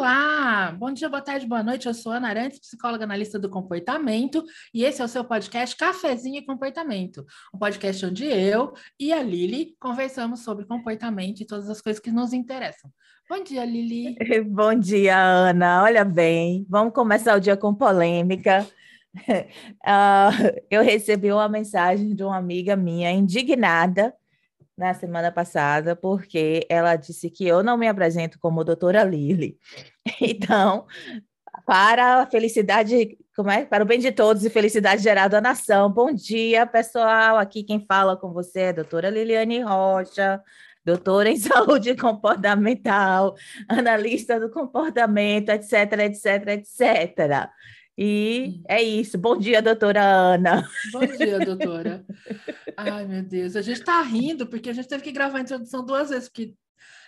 Olá, bom dia, boa tarde, boa noite. Eu sou Ana Arantes, psicóloga analista do comportamento, e esse é o seu podcast Cafezinho e Comportamento, um podcast onde eu e a Lili conversamos sobre comportamento e todas as coisas que nos interessam. Bom dia, Lili. Bom dia, Ana. Olha bem, vamos começar o dia com polêmica. Uh, eu recebi uma mensagem de uma amiga minha indignada na semana passada, porque ela disse que eu não me apresento como doutora Lili. Então, para a felicidade, como é? Para o bem de todos e felicidade gerada à nação. Bom dia, pessoal. Aqui quem fala com você é a doutora Liliane Rocha, doutora em saúde comportamental, analista do comportamento, etc, etc, etc. E é isso. Bom dia, doutora Ana. Bom dia, doutora. Ai, meu Deus. A gente está rindo porque a gente teve que gravar a introdução duas vezes, porque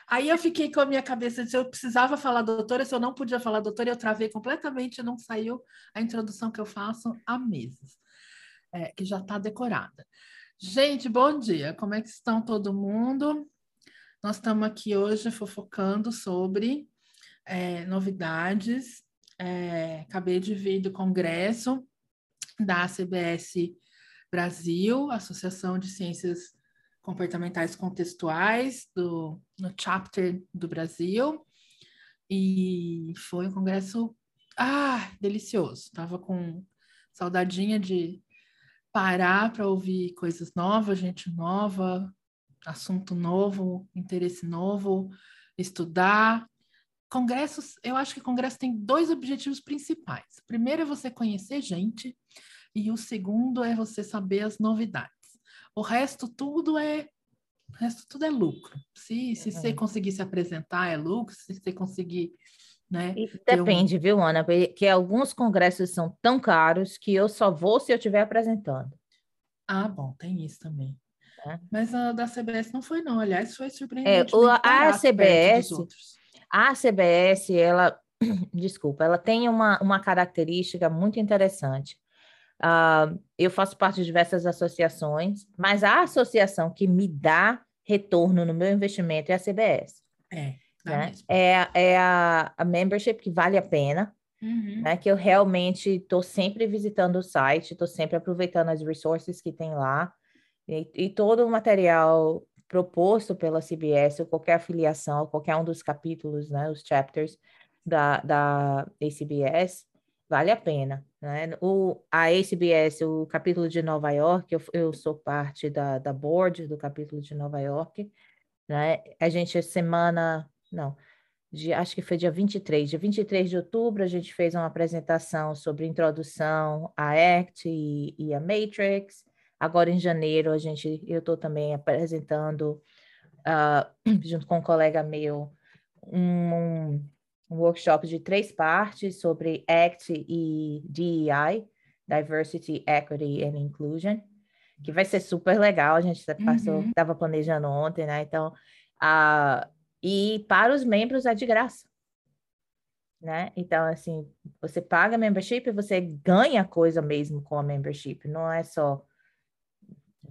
aí eu fiquei com a minha cabeça de eu precisava falar doutora, se eu não podia falar doutora, eu travei completamente, não saiu a introdução que eu faço há meses, é, que já está decorada. Gente, bom dia. Como é que estão todo mundo? Nós estamos aqui hoje fofocando sobre é, novidades é, acabei de vir do congresso da CBS Brasil, Associação de Ciências Comportamentais Contextuais, do, no chapter do Brasil, e foi um congresso ah, delicioso. Tava com saudadinha de parar para ouvir coisas novas, gente nova, assunto novo, interesse novo, estudar, Congressos, eu acho que congresso tem dois objetivos principais. O primeiro é você conhecer gente e o segundo é você saber as novidades. O resto tudo é o resto tudo é lucro. Se, se você conseguir se apresentar, é lucro. Se você conseguir né? depende, um... viu, Ana? Porque alguns congressos são tão caros que eu só vou se eu estiver apresentando. Ah, bom, tem isso também. É. Mas a da CBS não foi, não. Aliás, foi surpreendente. É, o, a CBS, a CBS, ela, desculpa, ela tem uma, uma característica muito interessante. Uh, eu faço parte de diversas associações, mas a associação que me dá retorno no meu investimento é a CBS. É, né? é, é a, a membership que vale a pena, uhum. né? que eu realmente estou sempre visitando o site, estou sempre aproveitando as resources que tem lá, e, e todo o material proposto pela CBS ou qualquer afiliação, qualquer um dos capítulos, né, os chapters da, da ACBS, vale a pena. Né? O, a ACBS, o capítulo de Nova York, eu, eu sou parte da, da board do capítulo de Nova York, né? A gente, semana, não, de, acho que foi dia 23, dia 23 de outubro, a gente fez uma apresentação sobre introdução à ACT e, e a Matrix, Agora, em janeiro, a gente, eu estou também apresentando, uh, junto com um colega meu, um, um, workshop de três partes sobre ACT e DEI, Diversity, Equity and Inclusion, que vai ser super legal. A gente tá, passou, estava uhum. planejando ontem, né? Então, uh, e para os membros é de graça. Né? Então, assim, você paga membership e você ganha coisa mesmo com a membership, não é só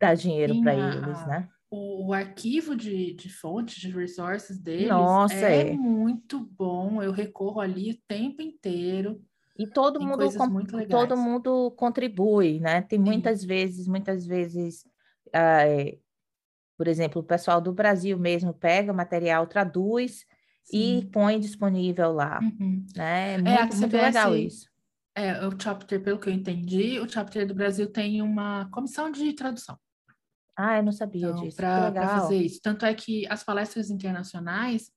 dar dinheiro para eles, né? O, o, arquivo de, de fontes, de resources deles Nossa, é, é, muito bom. Eu recorro ali o tempo inteiro. E todo Tem mundo todo mundo contribui, né? Tem muitas Sim. vezes, muitas vezes, uh, por exemplo, o pessoal do Brasil mesmo pega material, traduz Sim. e põe disponível lá. Uhum. Né? É, é muito, é, muito legal isso. É, o chapter, pelo que eu entendi, o chapter do Brasil tem uma comissão de tradução. Ah, eu não sabia então, disso. Para fazer isso. Tanto é que as palestras internacionais,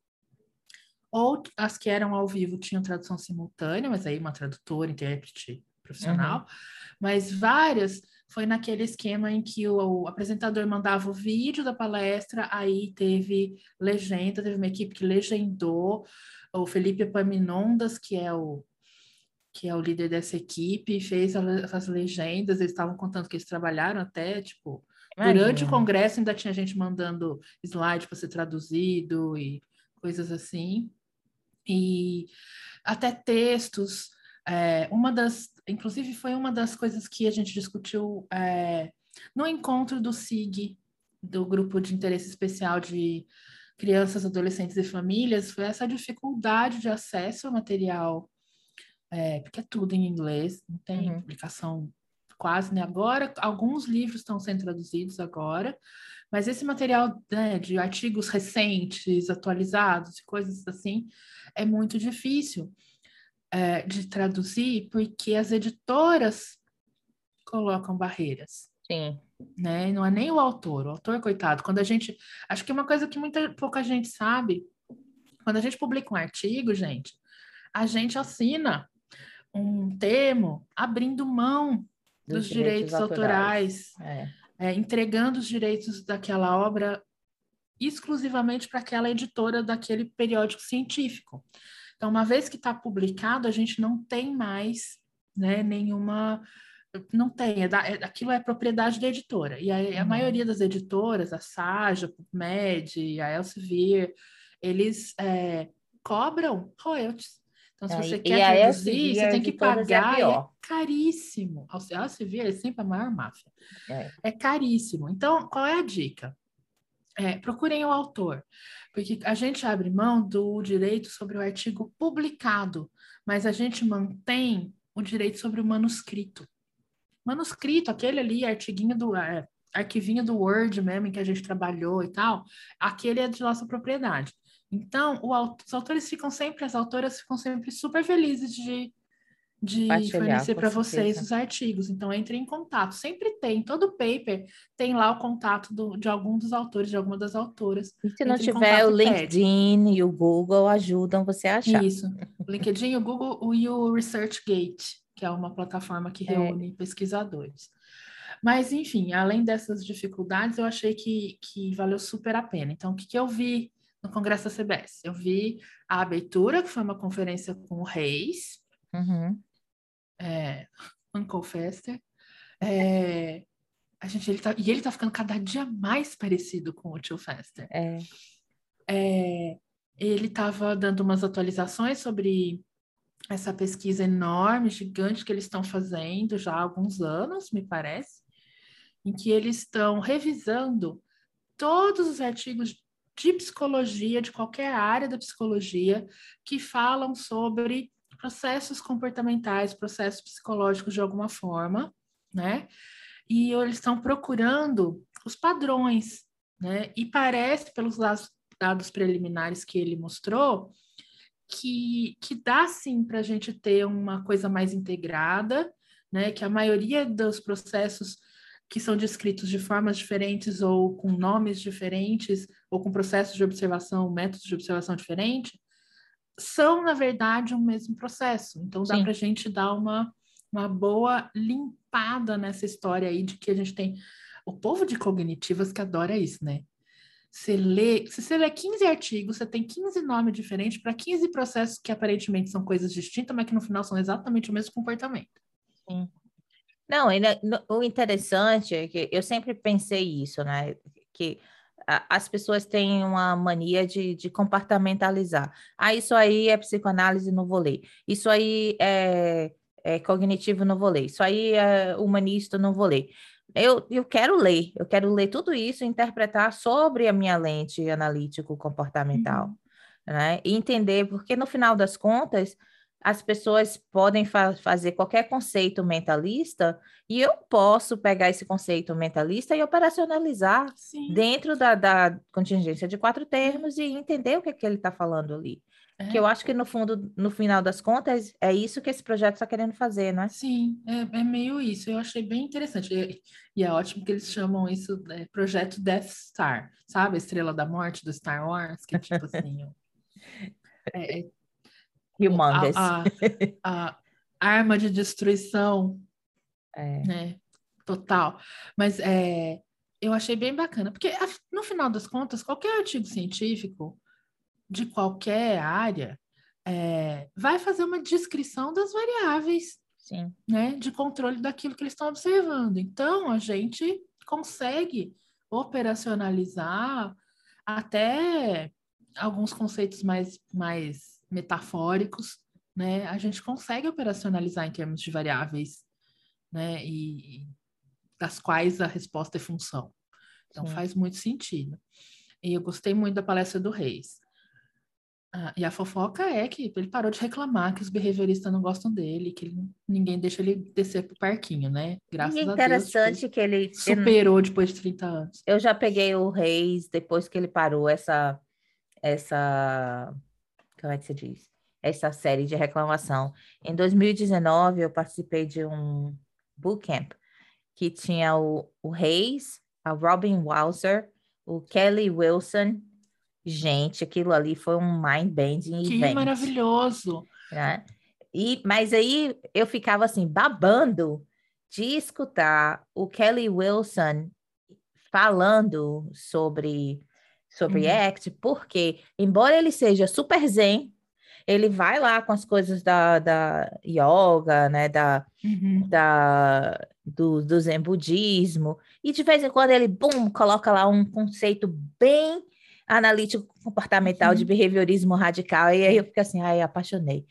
ou as que eram ao vivo tinham tradução simultânea, mas aí uma tradutora, intérprete profissional, uhum. mas várias foi naquele esquema em que o, o, apresentador mandava o vídeo da palestra, aí teve legenda, teve uma equipe que legendou, o Felipe Paminondas, que é o que é o líder dessa equipe, fez as legendas, eles estavam contando que eles trabalharam até, tipo, Durante o congresso ainda tinha gente mandando slide para ser traduzido e coisas assim. E até textos. É, uma das, inclusive, foi uma das coisas que a gente discutiu é, no encontro do SIG, do Grupo de Interesse Especial de crianças, adolescentes e famílias foi essa dificuldade de acesso ao material, é, porque é tudo em inglês, não tem uhum. publicação quase né? agora. Alguns livros estão sendo traduzidos agora, mas esse material né, de artigos recentes, atualizados e coisas assim, é muito difícil é, de traduzir, porque as editoras colocam barreiras. Sim. Né? Não é nem o autor, o autor, coitado. Quando a gente. Acho que é uma coisa que muita pouca gente sabe. Quando a gente publica um artigo, gente, a gente assina um termo abrindo mão dos, dos direitos, direitos, autorais, autorais é. É, entregando os direitos daquela obra exclusivamente para aquela editora daquele periódico científico. Então, uma vez que está publicado, a gente não tem mais né, nenhuma. Não tem, é da, é, aquilo é propriedade da editora. E a, uhum. a maioria das editoras, a Saja, a PubMed, a Elsevier, eles é, cobram royalties. Então, se você quer traduzir, você tem que pagar. É, é caríssimo. A Elsevier é sempre a maior máfia. É. é caríssimo. Então, qual é a dica? É, procurem o autor, porque a gente abre mão do direito sobre o artigo publicado, mas a gente mantém o direito sobre o manuscrito. Manuscrito, aquele ali, artiguinho do é, arquivinho do Word mesmo, em que a gente trabalhou e tal, aquele é de nossa propriedade. Então, o, os autores ficam sempre, as autoras ficam sempre super felizes de de fornecer para vocês os artigos. Então, entre em contato. Sempre tem, todo paper tem lá o contato do, de algum dos autores, de alguma das autoras. E se não tiver, o LinkedIn e o Google ajudam você a achar. Isso. O LinkedIn, o Google e o ResearchGate, que é uma plataforma que é. reúne é. pesquisadores. Mas, enfim, além dessas dificuldades, eu achei que, que valeu super a pena. Então, o que, que eu vi no Congresso da CBS? Eu vi a abertura, que foi uma conferência com o Reis, Uhum é, Uncle Fester. É, a gente, ele tá, e ele tá ficando cada dia mais parecido com o tio Fester. É. É, ele estava dando umas atualizações sobre essa pesquisa enorme, gigante que eles estão fazendo já há alguns anos, me parece, em que eles estão revisando todos os artigos de psicologia, de qualquer área da psicologia, que falam sobre processos comportamentais, processos psicológicos de alguma forma, né? E eles estão procurando os padrões, né? E parece, pelos dados, preliminares que ele mostrou, que, que dá sim para a gente ter uma coisa mais integrada, né? Que a maioria dos processos que são descritos de formas diferentes ou com nomes diferentes ou com processos de observação, métodos de observação diferentes, são, na verdade, o mesmo processo. Então, dá para a gente dar uma, uma boa limpada nessa história aí de que a gente tem. O povo de cognitivas que adora isso, né? Você lê, se você lê 15 artigos, você tem 15 nomes diferentes para 15 processos que aparentemente são coisas distintas, mas que no final são exatamente o mesmo comportamento. Sim. Não, o interessante é que eu sempre pensei isso, né? Que as pessoas têm uma mania de, de, compartamentalizar. Ah, isso aí é psicoanálise, não vou ler. Isso aí é, é cognitivo, não vou ler. Isso aí é humanista, não vou ler. Eu, eu quero ler, eu quero ler tudo isso e interpretar sobre a minha lente analítico-comportamental, uhum. né? E entender, porque no final das contas, as pessoas podem fa fazer qualquer conceito mentalista e eu posso pegar esse conceito mentalista e operacionalizar Sim. dentro da, da, contingência de quatro termos e entender o que, é que ele está falando ali. É. Que eu acho que no fundo, no final das contas, é isso que esse projeto está querendo fazer, né? Sim, é, é, meio isso. Eu achei bem interessante. E, e é ótimo que eles chamam isso de projeto Death Star, sabe? A estrela da morte do Star Wars, que é tipo assim. é, é Humongous. A, a, a arma de destruição, é. né? Total. Mas é, eu achei bem bacana, porque no final das contas, qualquer artigo científico de qualquer área é, vai fazer uma descrição das variáveis Sim. Né, de controle daquilo que eles estão observando. Então, a gente consegue operacionalizar até alguns conceitos mais, mais metafóricos, né, a gente consegue operacionalizar em termos de variáveis, né, e das quais a resposta é função. Então Sim. faz muito sentido. E eu gostei muito da palestra do Reis. Ah, e a fofoca é que ele parou de reclamar que os behavioristas não gostam dele, que ele, ninguém deixa ele descer pro parquinho, né? Graças e a interessante Deus. Tipo, que ele superou depois de 30 anos. Eu já peguei o Reis depois que ele parou essa essa como é que se diz? Essa série de reclamação. Em 2019 eu participei de um bootcamp que tinha o, o Reis, a Robin Walser, o Kelly Wilson Gente, aquilo ali foi um mind-bending Que event, maravilhoso! Né? E, mas aí eu ficava assim, babando de escutar o Kelly Wilson falando sobre, sobre uhum. ACT, porque, embora ele seja super zen, ele vai lá com as coisas da, da yoga, né, da, uhum. da, do, do zen budismo, e de vez em quando ele, bum, coloca lá um conceito bem analítico comportamental uhum. de behaviorismo radical, e aí eu fico assim, ai, apaixonei.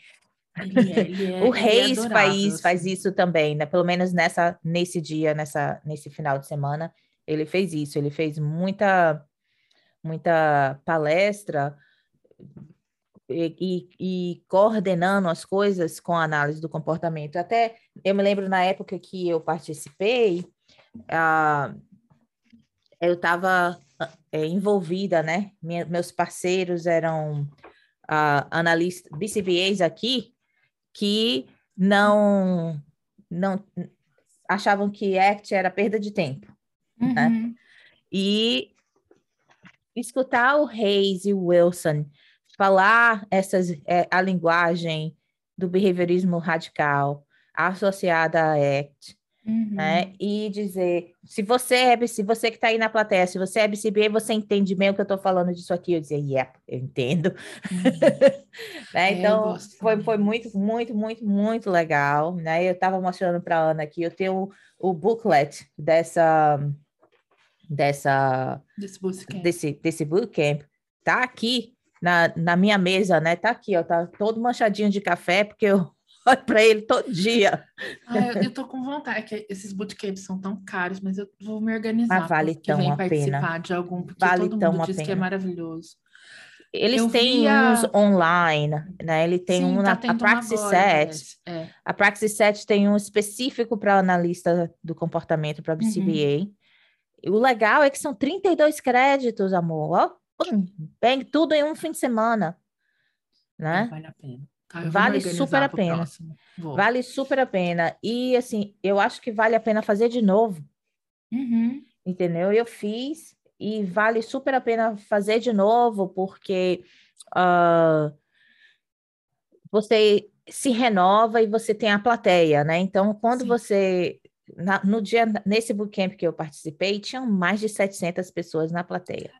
Ele é, ele é, o Reis é faz, faz assim. isso também, né? Pelo menos nessa, nesse dia, nessa, nesse final de semana, ele fez isso. Ele fez muita, muita palestra e, e, e, coordenando as coisas com a análise do comportamento. Até eu me lembro na época que eu participei, eu estava é, envolvida, né? Minha, meus parceiros eram analistas, BCBAs aqui, que não, não achavam que ACT era perda de tempo. Né? Uhum. Né? E escutar o Reis e o Wilson falar essas, é, a linguagem do behaviorismo radical associada a ACT, Uhum. Né? E dizer, se você é, se você que está aí na plateia, se você é BCBA, você entende bem o que eu estou falando disso aqui. Eu dizia, yeah, eu entendo. Uhum. né? É, então, foi, foi muito, muito, muito, muito legal. Né? Eu estava mostrando para a Ana aqui, eu tenho o, o booklet dessa dessa desse bootcamp. desse, desse bootcamp. Tá aqui na, na minha mesa, né? Tá aqui, ó, tá todo manchadinho de café, porque eu olho para ele todo dia. Ah, eu, eu tô com vontade, é que esses bootcamps são tão caros, mas eu vou me organizar. Mas vale tão vem a participar pena. de algum, porque vale todo mundo diz que é maravilhoso. Eles eu têm via... uns online, né? Ele tem Sim, um tá na a Praxis agora, 7. É. A Praxis 7 tem um específico para analista do comportamento para BCBA. Uhum. O legal é que são 32 créditos, amor. Ó, bem, tudo em um fim de semana. Né? Vale a pena. Ah, vale super a pena. Vale super a pena. E assim, eu acho que vale a pena fazer de novo. Uhum. Entendeu? Eu fiz e vale super a pena fazer de novo, porque uh, você se renova e você tem a plateia, né? Então, quando Sim. você. Na, no dia, nesse bootcamp que eu participei, tinham mais de 700 pessoas na plateia.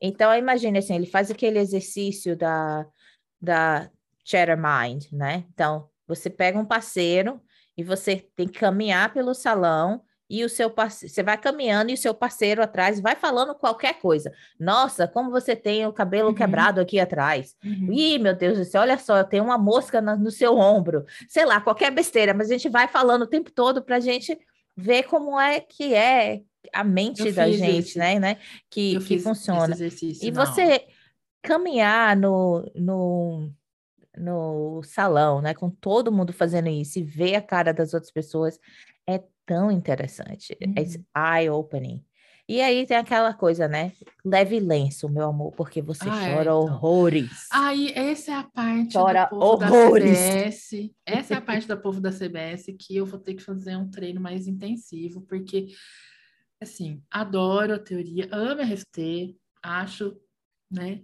Então, imagine assim, ele faz aquele exercício da, da Chatter Mind, né? Então, você pega um parceiro e você tem que caminhar pelo salão e o seu parceiro, você vai caminhando e o seu parceiro atrás vai falando qualquer coisa. Nossa, como você tem o cabelo uhum. quebrado aqui atrás. Uhum. Ih, meu Deus do céu, olha só, eu tenho uma mosca no, no seu ombro. Sei lá, qualquer besteira, mas a gente vai falando o tempo todo para a gente ver como é que é a mente eu da gente, esse. né, né? Que, que funciona. E não. você caminhar no, no no salão, né, com todo mundo fazendo isso e ver a cara das outras pessoas é tão interessante, é uhum. é eye-opening. E aí tem aquela coisa, né? Leve lenço, meu amor, porque você ah, chora é, então. horrores. Aí, essa é a parte chora do povo horrores. da CBS. Essa é a parte do povo da CBS que eu vou ter que fazer um treino mais intensivo, porque, assim, adoro a teoria, amo a RFT, acho, né?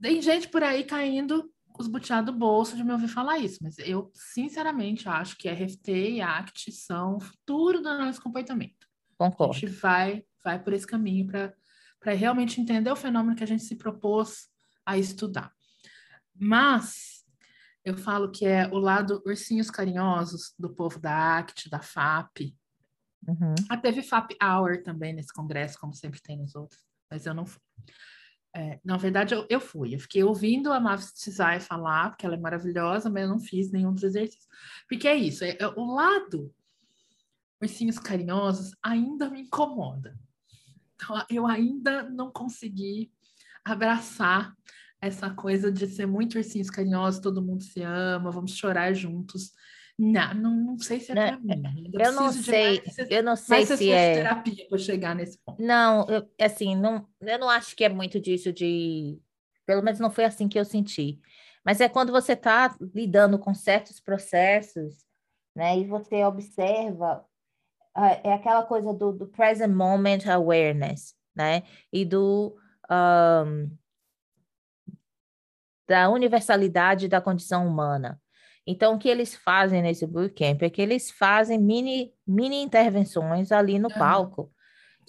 Tem gente por aí caindo os butiá do bolso de me ouvir falar isso, mas eu sinceramente acho que RFT e ACT são o futuro do nosso comportamento. Concordo. A gente vai, vai por esse caminho para realmente entender o fenômeno que a gente se propôs a estudar. Mas eu falo que é o lado ursinhos carinhosos do povo da ACT, da FAP. Uhum. Ah, teve FAP Hour também nesse congresso, como sempre tem nos outros, mas eu não fui. É, na verdade, eu, eu fui. Eu fiquei ouvindo a Mavis Tizai falar, porque ela é maravilhosa, mas eu não fiz nenhum dos exercícios. Porque é isso, é, é, o lado ursinhos carinhosos ainda me incomoda. Então, eu ainda não consegui abraçar essa coisa de ser muito ursinhos carinhosos, todo mundo se ama, vamos chorar juntos. Não, não, não sei se é para mim. Eu, não sei, mais, eu não sei se é terapia para chegar nesse ponto. Não, eu, assim, não, eu não acho que é muito disso de, pelo menos não foi assim que eu senti. Mas é quando você está lidando com certos processos, né, e você observa é aquela coisa do, do present moment awareness, né, e do um, da universalidade da condição humana. Então, o que eles fazem nesse bootcamp é que eles fazem mini, mini intervenções ali no palco.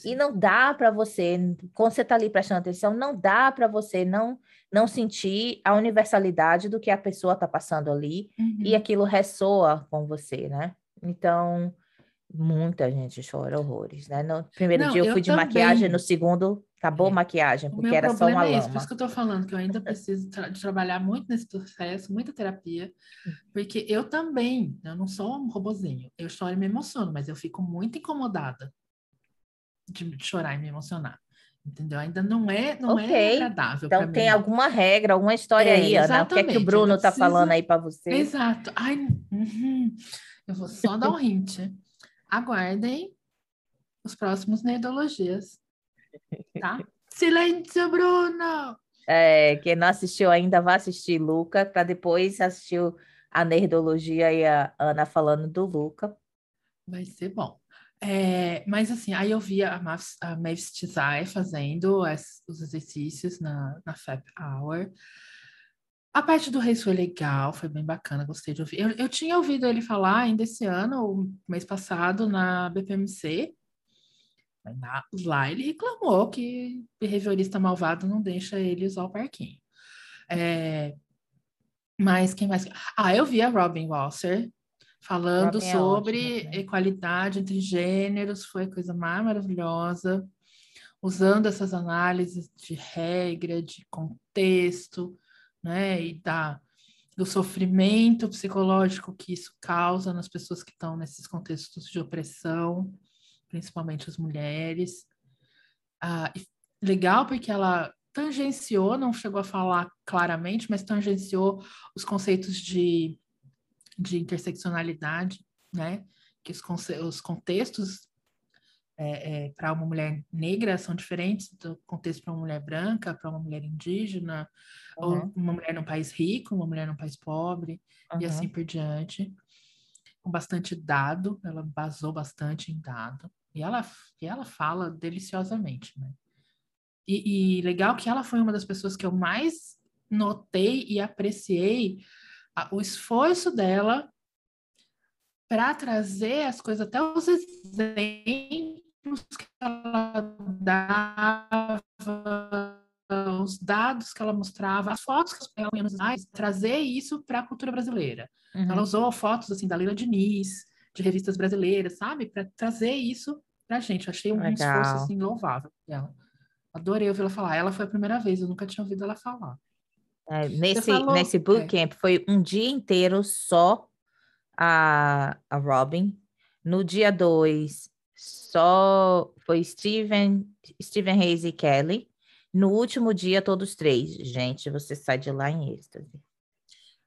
E não dá para você, quando você está ali prestando atenção, não dá para você não, não sentir a universalidade do que a pessoa está passando ali uhum. e aquilo ressoa com você, né? Então, muita gente chora horrores, né? No primeiro não, dia eu fui eu de também. maquiagem, no segundo Acabou a maquiagem, porque era só uma é esse, Por isso que eu tô falando, que eu ainda preciso tra de trabalhar muito nesse processo, muita terapia, porque eu também, eu não sou um robozinho, eu choro e me emociono, mas eu fico muito incomodada de chorar e me emocionar. Entendeu? Ainda não é, não é okay. é agradável. Então tem mim. alguma regra, alguma história é, aí, Ana? O que é que o Bruno está preciso... falando aí para você? Exato. Ai, uhum. Eu vou só dar um hint. Aguardem os próximos Neidologias tá? Silêncio, Bruno! É, quem não assistiu ainda, vai assistir Luca, para depois assistir a Nerdologia e a Ana falando do Luca. Vai ser bom. É, mas assim, aí eu vi a, a Mavis Tizai fazendo as, os exercícios na, na Fab Hour. A parte do Reis foi legal, foi bem bacana, gostei de ouvir. Eu, eu tinha ouvido ele falar ainda esse ano, o mês passado, na BPMC, Lá ele reclamou que behaviorista malvado não deixa ele usar o parquinho. É, mas quem mais? Ah, eu vi a Robin Walser falando Robin é sobre é ótimo, né? equalidade entre gêneros, foi coisa mais maravilhosa, usando essas análises de regra, de contexto, né, e da, do sofrimento psicológico que isso causa nas pessoas que estão nesses contextos de opressão principalmente as mulheres. Ah, legal porque ela tangenciou, não chegou a falar claramente, mas tangenciou os conceitos de, de interseccionalidade, né? Que os, os contextos é, é, para uma mulher negra são diferentes do contexto para uma mulher branca, para uma mulher indígena, uhum. ou uma mulher num país rico, uma mulher num país pobre, uhum. e assim por diante. Com bastante dado, ela basou bastante em dado. E ela, e ela fala deliciosamente, né? E, e legal que ela foi uma das pessoas que eu mais notei e apreciei a, o esforço dela para trazer as coisas, até os exemplos que ela dava, os dados que ela mostrava, as fotos que ela mais, trazer isso para a cultura brasileira. Uhum. Ela usou fotos assim da Leila Diniz, de revistas brasileiras, sabe? Para trazer isso pra gente. Achei um Legal. esforço assim louvável dela. Adorei ouvir ela falar. Ela foi a primeira vez, eu nunca tinha ouvido ela falar. É, nesse, falou... nesse bootcamp é. foi um dia inteiro só a, a Robin. No dia dois, só foi Steven, Steven Hayes e Kelly. No último dia, todos três. Gente, você sai de lá em êxtase.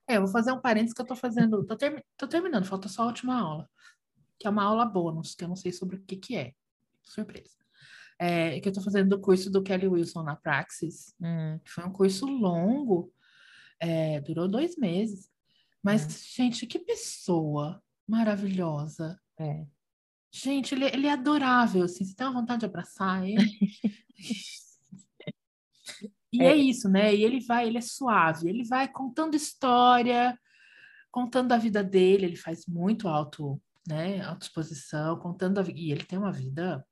É, eu vou fazer um parênteses que eu tô fazendo. Tô, ter, tô terminando, falta só a última aula. Que é uma aula bônus, que eu não sei sobre o que, que é. Surpresa. É, que eu tô fazendo do curso do Kelly Wilson na Praxis. Hum. Foi um curso longo, é, durou dois meses. Mas, hum. gente, que pessoa maravilhosa. É. Gente, ele, ele é adorável, assim, você tem uma vontade de abraçar ele. E é. é. isso, né? E ele vai, ele é suave, ele vai contando história, contando a vida dele, ele faz muito alto, né? Autoexposição, contando a, e ele tem uma vida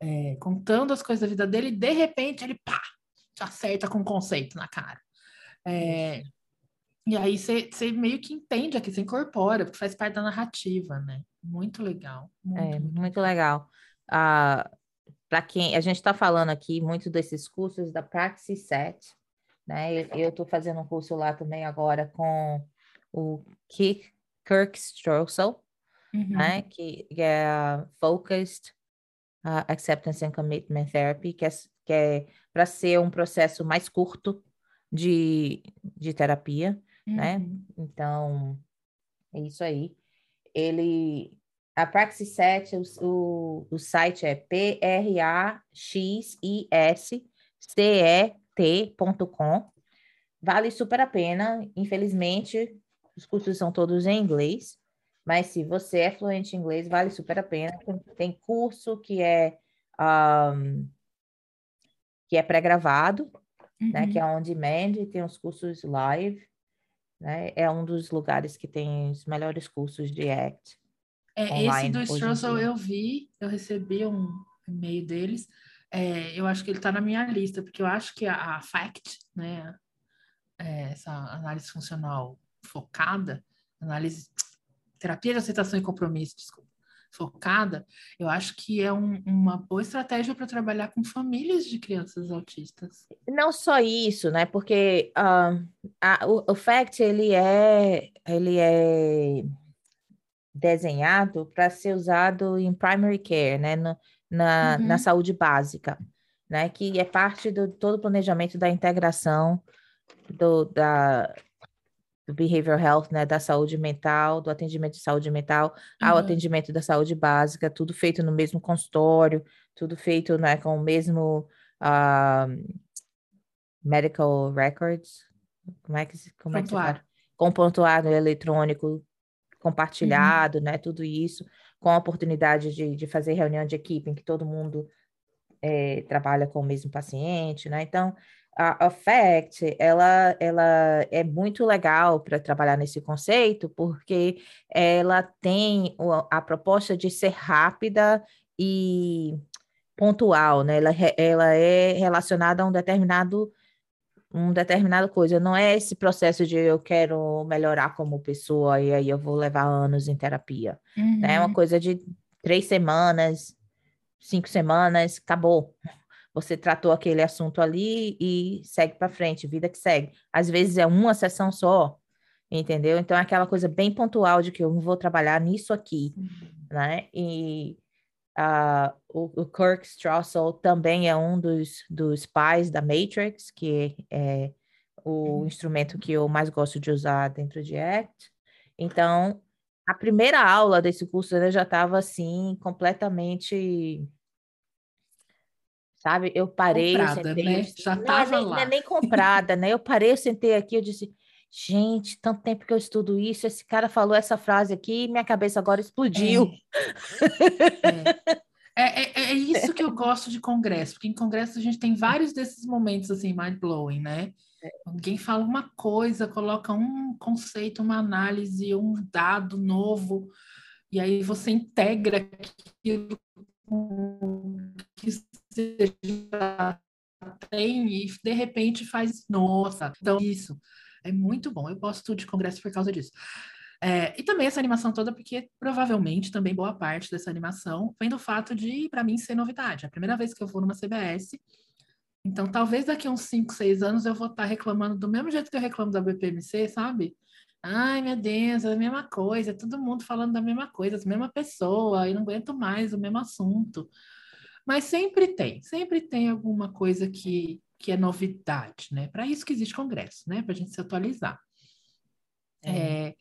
é, contando as coisas da vida dele, e de repente ele pá, te acerta com um conceito na cara. É, e aí você meio que entende aqui, você incorpora, porque faz parte da narrativa, né? Muito legal. Muito, é, muito, muito legal. Uh, para quem a gente está falando aqui muito desses cursos da Praxis 7, né? Eu estou fazendo um curso lá também agora com o Kirk Stroessel, uhum. né? Que é Focused uh, Acceptance and Commitment Therapy, que é, que é para ser um processo mais curto de, de terapia, né? uhum. né? Então, é isso aí. Ele, a Praxis 7, o, o, o site é praxiscet.com. Vale super a pena. Infelizmente, os cursos são todos em inglês, mas se você é fluente em inglês, vale super a pena. Tem curso que é um, que é pré-gravado, uhum. né, que é on demand, e tem os cursos live, né? É um dos lugares que tem os melhores cursos de ACT. É, esse do Strossel eu vi, eu recebi um e-mail deles. É, eu acho que ele está na minha lista, porque eu acho que a, a FACT, né, é, essa análise funcional focada, análise, terapia de aceitação e compromisso, desculpa, focada, eu acho que é um, uma boa estratégia para trabalhar com famílias de crianças autistas. Não só isso, né? Porque uh, a, o, o FACT ele é ele é desenhado para ser usado em primary care, né? No, na, uhum. na saúde básica, né? Que é parte do todo o planejamento da integração do, da, do behavioral health, né, da saúde mental, do atendimento de saúde mental uhum. ao atendimento da saúde básica, tudo feito no mesmo consultório, tudo feito, né, com o mesmo uh, medical records, como é que como é que com pontuado eletrônico compartilhado, uhum. né, tudo isso, com a oportunidade de, de fazer reunião de equipe em que todo mundo é, trabalha com o mesmo paciente, né, então a Affect, ela, ela é muito legal para trabalhar nesse conceito, porque ela tem a proposta de ser rápida e pontual, né? Ela, ela é relacionada a um determinado um determinada coisa, não é esse processo de eu quero melhorar como pessoa e aí eu vou levar anos em terapia, uhum. né? É uma uhum. coisa de três semanas, cinco semanas, acabou, você tratou aquele assunto ali e segue para frente, vida que segue. Às vezes é uma sessão só, entendeu? Então é aquela coisa bem pontual de que eu vou trabalhar nisso aqui, uhum. né? E uh, o, o, Kirk Strassel também é um dos, dos pais da Matrix, que é o uhum. instrumento que eu mais gosto de usar dentro de ACT. Então, a primeira aula desse curso eu já estava assim, completamente sabe? Eu parei, comprada, eu sentei, né? Já estava lá. Não é nem comprada, né? Eu parei, eu sentei aqui, eu disse, gente, tanto tempo que eu estudo isso, esse cara falou essa frase aqui, minha cabeça agora explodiu. É. é. É, é, isso que eu gosto de congresso, porque em congresso a gente tem vários desses momentos assim, mind-blowing, né? Alguém fala uma coisa, coloca um conceito, uma análise, um dado novo, e aí você integra aquilo que você já tem e de repente faz, nossa, então isso é muito bom. Eu gosto de congresso por causa disso. É, e também essa animação toda, porque provavelmente também boa parte dessa animação vem do fato de, para mim, ser novidade. É a primeira vez que eu vou numa CBS. Então, talvez daqui uns 5, 6 anos eu vou estar tá reclamando do mesmo jeito que eu reclamo da BPMC, sabe? Ai, meu Deus, é a mesma coisa, todo mundo falando da mesma coisa, a mesma pessoa, e não aguento mais o mesmo assunto. Mas sempre tem, sempre tem alguma coisa que, que é novidade, né? Para isso que existe congresso, né? Para a gente se atualizar. É. É,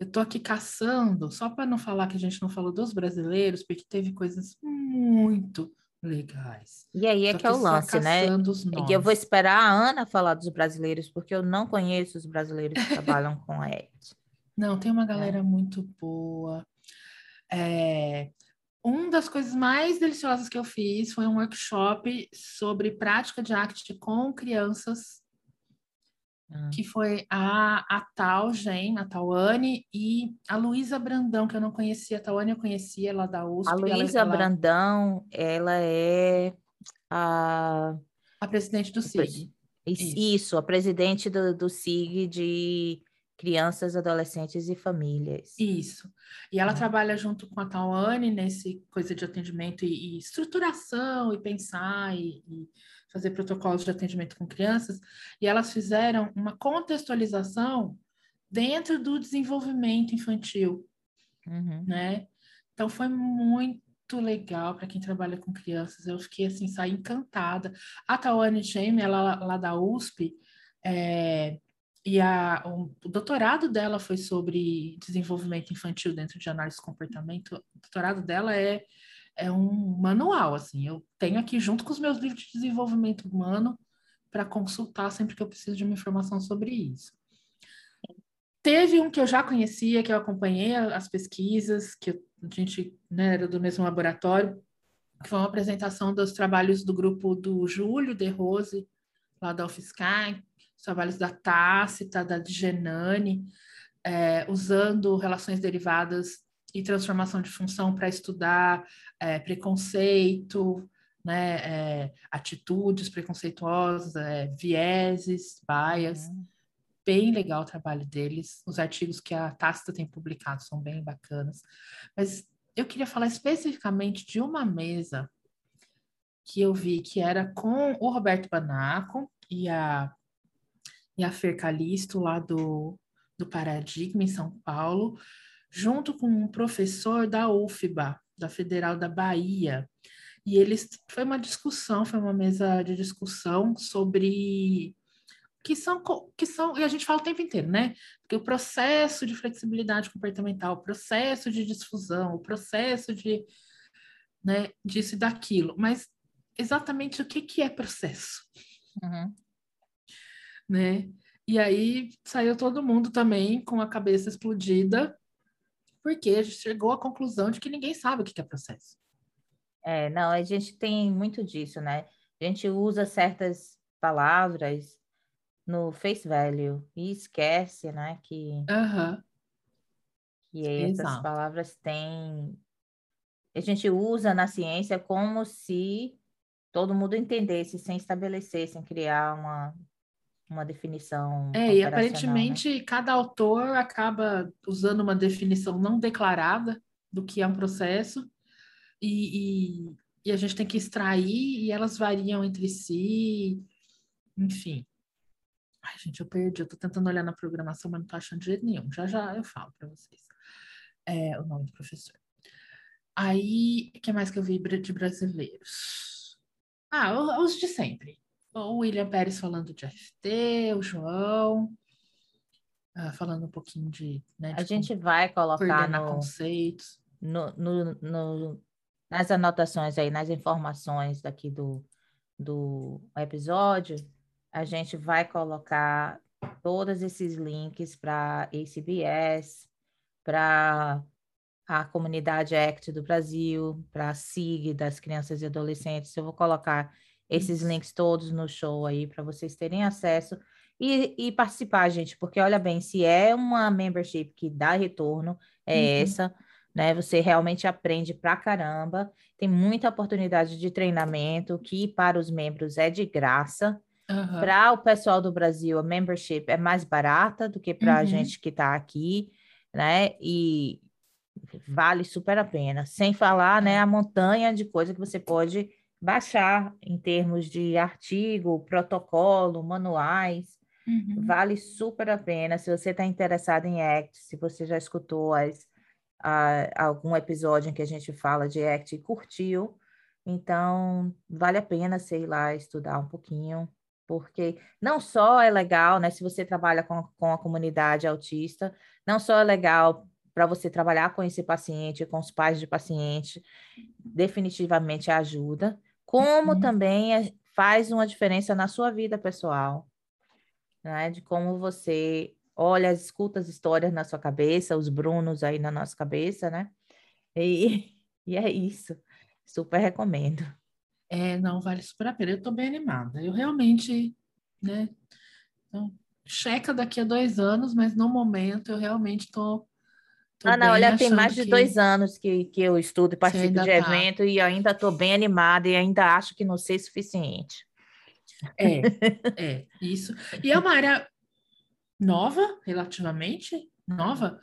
eu estou aqui caçando, só para não falar que a gente não falou dos brasileiros, porque teve coisas muito legais. E aí é que é o lance, né? E eu vou esperar a Ana falar dos brasileiros, porque eu não conheço os brasileiros que trabalham com a Não, tem uma galera é. muito boa. É, uma das coisas mais deliciosas que eu fiz foi um workshop sobre prática de ACT com crianças, ah. que foi a, a Tal Gen, a Tauane e a Luísa Brandão, que eu não conhecia. A Tauane eu conhecia, ela da USP. A Luísa ela... Brandão, ela é a... A presidente do SIG. Isso, Isso a presidente do, do SIG de crianças, adolescentes e famílias. Isso. E ela trabalha junto com a Tawane nesse coisa de atendimento e, e estruturação e pensar e, e, fazer protocolos de atendimento com crianças. E elas fizeram uma contextualização dentro do desenvolvimento infantil, uhum. né? Então foi muito legal para quem trabalha com crianças. Eu fiquei assim, saí encantada. A Tawane Shame, ela lá da USP, é, e a, o, doutorado dela foi sobre desenvolvimento infantil dentro de análise de comportamento. O doutorado dela é, é um manual, assim. Eu tenho aqui junto com os meus livros de desenvolvimento humano para consultar sempre que eu preciso de uma informação sobre isso. Teve um que eu já conhecia, que eu acompanhei as pesquisas, que a gente né, era do mesmo laboratório, que foi uma apresentação dos trabalhos do grupo do Júlio De Rose, lá da UFSCar, os trabalhos da Tácita, da Genani, é, usando relações derivadas e transformação de função para estudar é, preconceito, né, é, atitudes preconceituosas, é, vieses, bias. Uhum. Bem legal o trabalho deles. Os artigos que a Tácita tem publicado são bem bacanas. Mas eu queria falar especificamente de uma mesa que eu vi que era com o Roberto Banaco e a e a Fer Calisto, lá do, do Paradigma, em São Paulo, junto com um professor da UFBA, da Federal da Bahia. E eles foi uma discussão, foi uma mesa de discussão sobre que são que são e a gente fala o tempo inteiro, né? Porque o processo de flexibilidade comportamental, o processo de difusão, o processo de né, disso e daquilo, mas exatamente o que que é processo? Uhum né? E aí saiu todo mundo também com a cabeça explodida, porque a gente chegou à conclusão de que ninguém sabe o que é processo. É, não, a gente tem muito disso, né? A gente usa certas palavras no face value e esquece, né, que, uhum. que essas Exato. palavras têm. A gente usa na ciência como se todo mundo entendesse, sem estabelecer, sem criar uma uma definição. É, e né? aparentemente né? cada autor acaba usando uma definição não declarada do que é um processo, e, e, e, a gente tem que extrair, e elas variam entre si, enfim. Ai, gente, eu perdi, eu tô tentando olhar na programação, mas não tô achando de jeito nenhum. Já já eu falo para vocês é, o nome do professor. Aí, o que mais que eu vi de brasileiros? Ah, os de sempre o William Pérez falando de FT, o João uh, falando um pouquinho de. Né, de a gente vai colocar no, conceitos. No, no, no, nas anotações aí, nas informações daqui do, do episódio, a gente vai colocar todos esses links para ACBS, para a comunidade ACT do Brasil, para a SIG das crianças e adolescentes. Eu vou colocar esses links todos no show aí para vocês terem acesso e, e, participar, gente, porque olha bem, se é uma membership que dá retorno, é uhum. essa, né? Você realmente aprende pra caramba, tem muita oportunidade de treinamento que para os membros é de graça. Uhum. Para o pessoal do Brasil, a membership é mais barata do que para a uhum. gente que está aqui, né? E vale super a pena. Sem falar, né, é. a montanha de coisa que você pode baixar em termos de artigo, protocolo, manuais. Uhum. Vale super a pena. Se você está interessado em ACT, se você já escutou as, a, algum episódio em que a gente fala de ACT e curtiu, então vale a pena ir lá estudar um pouquinho, porque não só é legal, né? Se você trabalha com, com a comunidade autista, não só é legal para você trabalhar com esse paciente, com os pais de paciente, definitivamente ajuda, como uhum. também é, faz uma diferença na sua vida pessoal, né? De como você olha, escuta as histórias na sua cabeça, os Brunos aí na nossa cabeça, né? E, e é isso. Super recomendo. É, não, vale super a pena. Eu estou bem animada. Eu realmente, né? Então, checa daqui a dois anos, mas no momento eu realmente estou Tô Ana, olha, tem mais de que... dois anos que, que eu estudo e participo de tá. evento e ainda estou bem animada e ainda acho que não sei suficiente. É, é, isso. E é uma área nova, relativamente nova,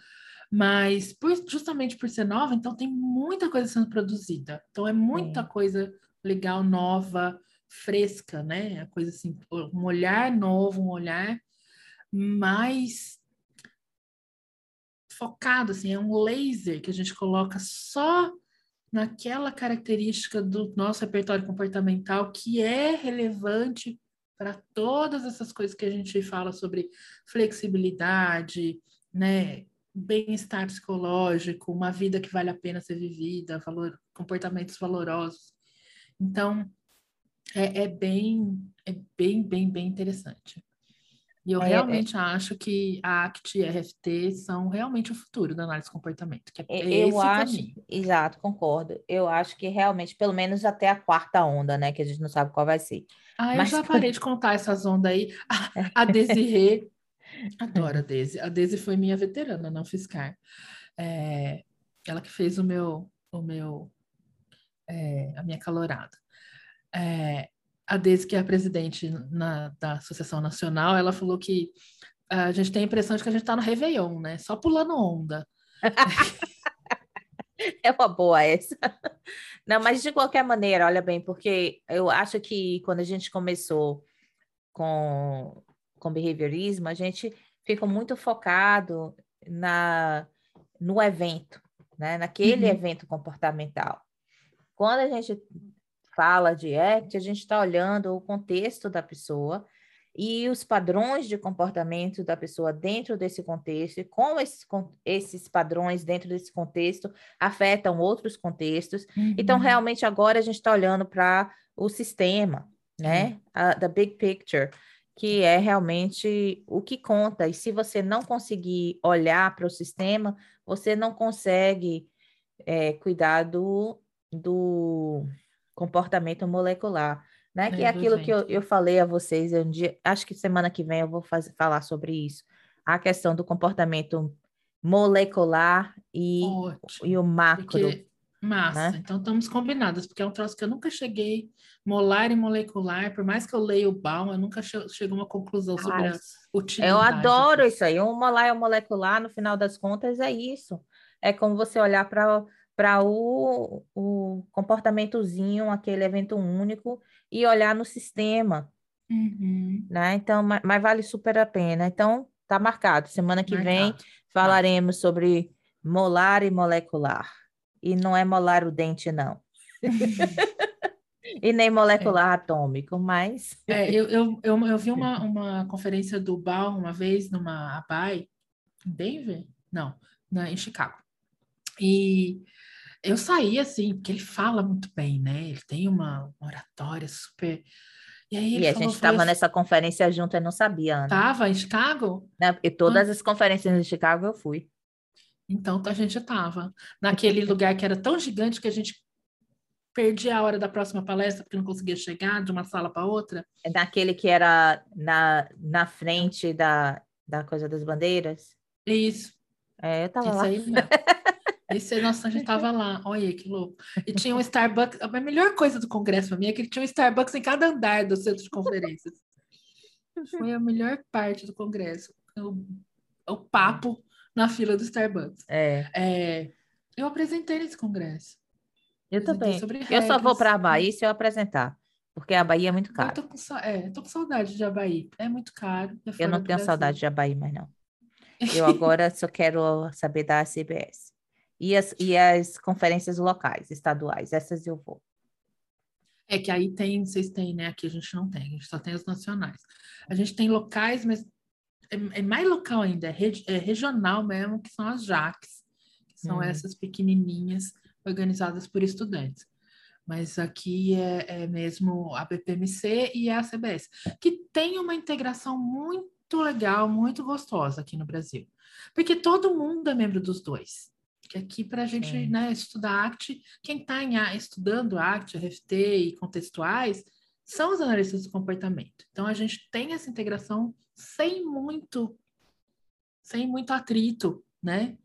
mas por, justamente por ser nova, então tem muita coisa sendo produzida. Então é muita é. coisa legal, nova, fresca, né? A coisa assim, um olhar novo, um olhar mais focado, assim, é um laser que a gente coloca só naquela característica do nosso repertório comportamental que é relevante para todas essas coisas que a gente fala sobre flexibilidade, né, bem-estar psicológico, uma vida que vale a pena ser vivida, valor, comportamentos valorosos. Então, é, é bem, é bem, bem, bem interessante. E eu é, é. realmente é. acho que a ACT e a RFT são realmente o futuro da análise de comportamento. Que é, eu acho, caminho. exato, concordo. Eu acho que realmente, pelo menos até a quarta onda, né? Que a gente não sabe qual vai ser. Ah, Mas... eu já parei de contar essas ondas aí. A, a Desirê, adoro a Desi. A Desi foi minha veterana não fiscal. É, ela que fez o meu, o meu, é, a minha calorada. É, a Deise, que é a presidente na, da Associação Nacional, ela falou que a gente tem a impressão de que a gente está no Réveillon, né? Só pulando onda. é uma boa essa. Não, mas de qualquer maneira, olha bem, porque eu acho que quando a gente começou com, com behaviorismo, a gente ficou muito focado na, no evento, né? naquele uhum. evento comportamental. Quando a gente fala de ACT, a gente está olhando o contexto da pessoa e os padrões de comportamento da pessoa dentro desse contexto, e como esses, esses padrões dentro desse contexto afetam outros contextos. Uhum. Então, realmente, agora a gente está olhando para o sistema, né? Uhum. the big picture, que é realmente o que conta. E se você não conseguir olhar para o sistema, você não consegue é, cuidar do, do comportamento molecular, né? que é aquilo que eu, eu falei a vocês, dia, acho que semana que vem eu vou fazer, falar sobre isso. A questão do comportamento molecular e, e o macro. Porque, massa, né? então estamos combinadas, porque é um troço que eu nunca cheguei, molar e molecular, por mais que eu leia o Baum, eu nunca che chego a uma conclusão sobre Ai, a utilidade. Eu adoro isso aí, um molar e um molecular, no final das contas, é isso. É como você olhar para para o, o comportamentozinho, aquele evento único, e olhar no sistema. Uhum. Né? Então, mas, mas, vale super a pena. Então, tá marcado. Semana que marcado. vem falaremos sobre molar e molecular. E não é molar o dente, não. e nem molecular é. atômico, mas. É, eu, eu, eu, eu, vi uma, uma conferência do Baum uma vez numa ABAI, em Denver? Não, na, em Chicago. E eu saí assim, porque ele fala muito bem, né? Ele tem uma oratória super. E, aí e a gente estava assim, nessa conferência junto, eu não sabia. Ana. Tava em Chicago? Né? Porque todas ah. as conferências de Chicago eu fui. Então a gente estava naquele lugar que era tão gigante que a gente perdia a hora da próxima palestra porque não conseguia chegar de uma sala para outra. É naquele que era na, na frente da, da coisa das bandeiras? Isso. É, eu estava lá. Aí, Esse, nossa, a gente tava lá, olha que louco. E tinha um Starbucks, a melhor coisa do congresso para mim é que tinha um Starbucks em cada andar do centro de conferências. Foi a melhor parte do congresso. O, o papo na fila do Starbucks. É. é eu apresentei nesse congresso. Eu também. Eu só vou para a Bahia se eu apresentar. Porque a Bahia é muito caro. Eu tô com, é, tô com saudade de Abaí. É muito caro. É eu não tenho saudade de Abaí, mas não. Eu agora só quero saber da CBS. E as, e as conferências locais, estaduais, essas eu vou. É que aí tem, vocês têm, né? Aqui a gente não tem, a gente só tem os nacionais. A gente tem locais, mas é, é mais local ainda, é, reg, é, regional mesmo, que são as JACs, que são hum. essas pequenininhas organizadas por estudantes. Mas aqui é, é mesmo a BPMC e a CBS, que tem uma integração muito legal, muito gostosa aqui no Brasil. Porque todo mundo é membro dos dois. Que aqui, para a gente né, estudar ACT, quem está estudando ACT, RFT e contextuais, são os analistas do comportamento. Então, a gente tem essa integração sem muito, sem muito atrito, né?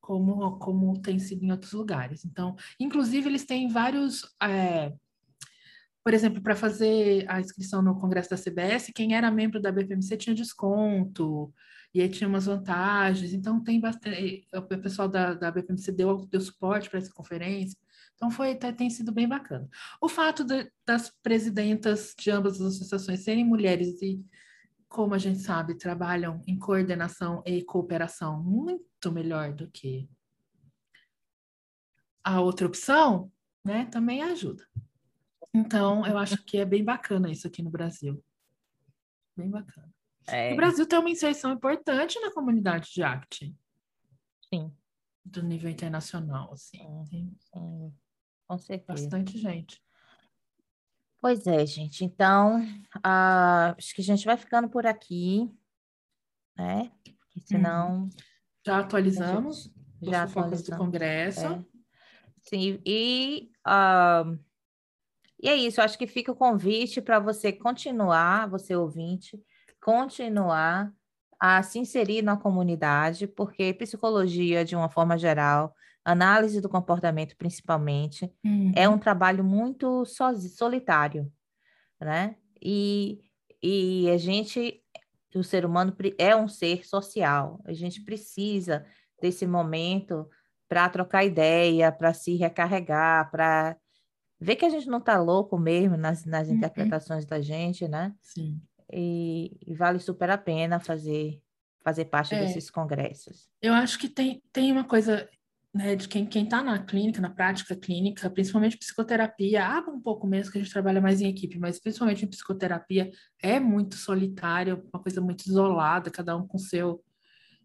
Como, como tem sido em outros lugares. Então, inclusive, eles têm vários. É, por exemplo, para fazer a inscrição no congresso da CBS, quem era membro da BPMC tinha desconto e aí tinha umas vantagens, então tem bastante, o pessoal da, da BPMC deu, deu suporte para essa conferência, então foi, tá, tem sido bem bacana. O fato de, das presidentas de ambas as associações serem mulheres e, como a gente sabe, trabalham em coordenação e cooperação muito melhor do que a outra opção, né? Também ajuda. Então, eu acho que é bem bacana isso aqui no Brasil. Bem bacana. É. O Brasil tem uma inserção importante na comunidade de acting. Sim. Do nível internacional, assim. Sim, sim. Com certeza. Bastante gente. Pois é, gente. Então, uh, acho que a gente vai ficando por aqui, né? Porque senão. Hum. Já atualizamos. Já atualizamos. do Congresso. É. Sim, e, uh, e é isso. Acho que fica o convite para você continuar, você ouvinte, continuar a se inserir na comunidade, porque psicologia, de uma forma geral, análise do comportamento principalmente, uhum. é um trabalho muito solitário, né? E, e a gente, o ser humano é um ser social, a gente precisa desse momento para trocar ideia, para se recarregar, para ver que a gente não está louco mesmo nas, nas uhum. interpretações da gente, né? Sim. E, e, vale super a pena fazer fazer parte é, desses congressos. Eu acho que tem, tem uma coisa né, de quem está na clínica, na prática clínica, principalmente psicoterapia, abre um pouco mesmo que a gente trabalha mais em equipe, mas principalmente em psicoterapia é muito solitário, uma coisa muito isolada, cada um com seu,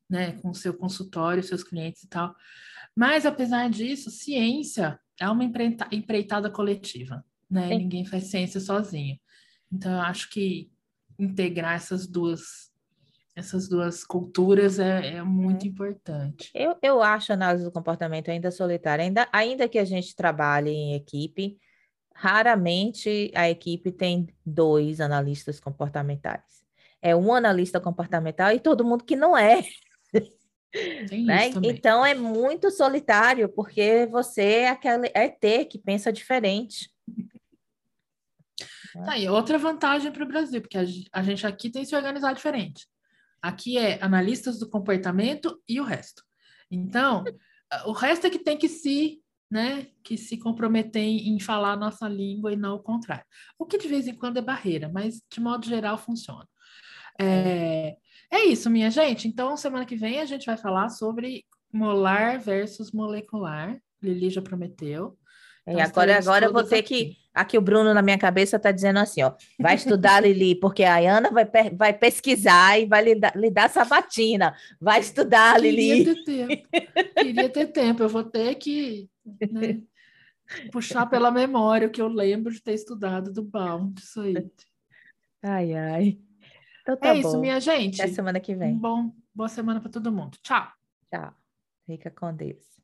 né, com seu consultório, seus clientes e tal. Mas apesar disso, ciência é uma empreitada coletiva, né? Ninguém faz ciência sozinho. Então eu acho que integrar essas duas essas duas culturas é, é muito é. importante. Eu, eu acho a análise do comportamento ainda solitária, ainda, ainda que a gente trabalhe em equipe, raramente a equipe tem dois analistas comportamentais. É um analista comportamental e todo mundo que não é. Né? Então é muito solitário, porque você é aquele ET que pensa diferente. Tá aí, outra vantagem para o Brasil, porque a gente aqui tem se organizar diferente. Aqui é analistas do comportamento e o resto. Então, o resto é que tem que se, né, que se comprometer em falar a nossa língua e não o contrário. O que de vez em quando é barreira, mas de modo geral funciona. É, é isso, minha gente. Então, semana que vem a gente vai falar sobre molar versus molecular. Lili já prometeu. Então, e agora, agora eu vou ter aqui. que. Aqui o Bruno na minha cabeça está dizendo assim: ó, vai estudar, Lili, porque a Ana vai, vai pesquisar e vai lhe dar, lhe dar sabatina. Vai estudar, Lili. Queria ter tempo. Queria ter tempo. Eu vou ter que né, puxar pela memória o que eu lembro de ter estudado do Bound. Isso aí. Ai, ai. Então tá é bom. isso, minha gente. Até semana que vem. Um bom, boa semana para todo mundo. Tchau. Tchau. Fica com Deus.